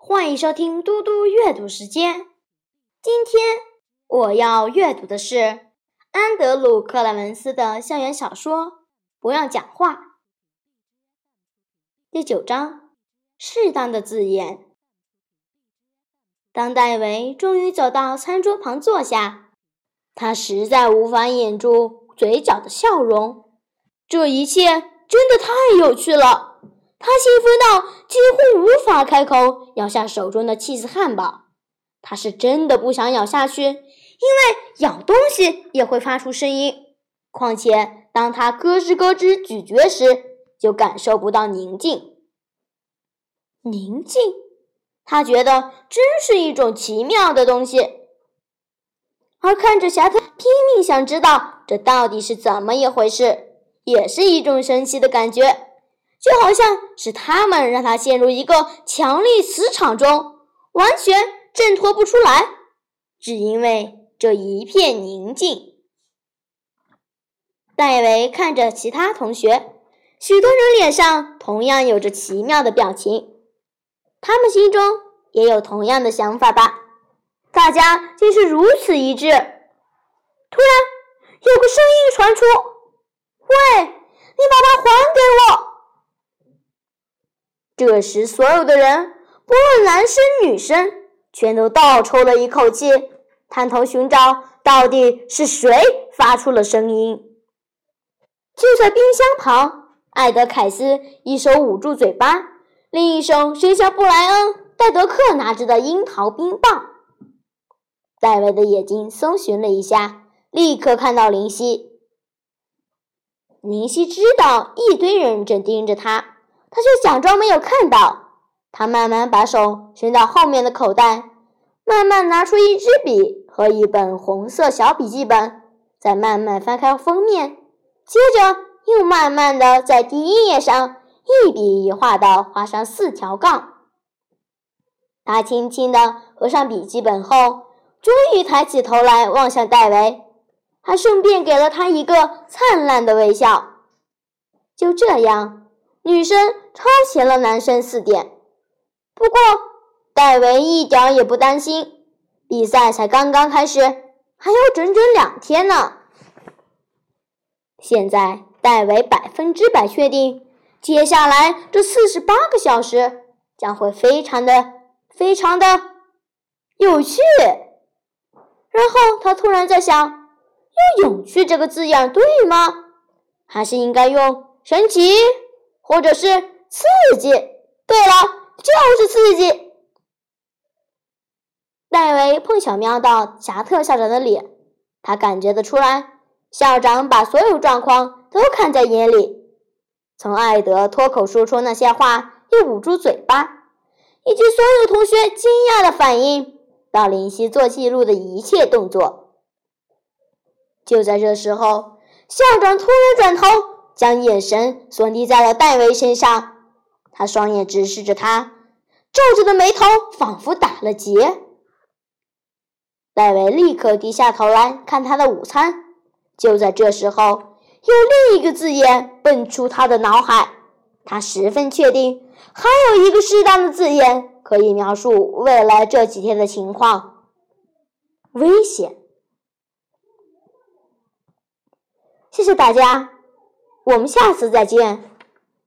欢迎收听嘟嘟阅读时间。今天我要阅读的是安德鲁·克莱文斯的校园小说《不要讲话》第九章：适当的字眼。当戴维终于走到餐桌旁坐下，他实在无法掩住嘴角的笑容。这一切真的太有趣了！他兴奋到几乎无法开口咬下手中的妻子汉堡。他是真的不想咬下去，因为咬东西也会发出声音。况且，当他咯吱咯吱咀嚼时，就感受不到宁静。宁静。他觉得真是一种奇妙的东西，而看着侠特拼命想知道这到底是怎么一回事，也是一种神奇的感觉，就好像是他们让他陷入一个强力磁场中，完全挣脱不出来，只因为这一片宁静。戴维看着其他同学，许多人脸上同样有着奇妙的表情。他们心中也有同样的想法吧？大家竟是如此一致。突然，有个声音传出：“喂，你把它还给我！”这时，所有的人，不论男生女生，全都倒抽了一口气，探头寻找到底是谁发出了声音。就在冰箱旁，艾德凯斯一手捂住嘴巴。另一手伸向布莱恩·戴德克拿着的樱桃冰棒，戴维的眼睛搜寻了一下，立刻看到林夕。林夕知道一堆人正盯着他，他却假装没有看到。他慢慢把手伸到后面的口袋，慢慢拿出一支笔和一本红色小笔记本，再慢慢翻开封面，接着又慢慢的在第一页上。一笔一画的画上四条杠。他轻轻的合上笔记本后，终于抬起头来望向戴维，还顺便给了他一个灿烂的微笑。就这样，女生超前了男生四点。不过，戴维一点也不担心，比赛才刚刚开始，还有整整两天呢。现在，戴维百分之百确定。接下来这四十八个小时将会非常的、非常的有趣。然后他突然在想：用“有趣”这个字眼对吗？还是应该用“神奇”或者是“刺激”？对了，就是刺激。戴维碰巧瞄到侠特校长的脸，他感觉得出来，校长把所有状况都看在眼里。从艾德脱口说出那些话，又捂住嘴巴，以及所有同学惊讶的反应，到林夕做记录的一切动作。就在这时候，校长突然转头，将眼神锁定在了戴维身上。他双眼直视着他，皱着的眉头仿佛打了结。戴维立刻低下头来看他的午餐。就在这时候。有另一个字眼蹦出他的脑海，他十分确定还有一个适当的字眼可以描述未来这几天的情况：危险。谢谢大家，我们下次再见。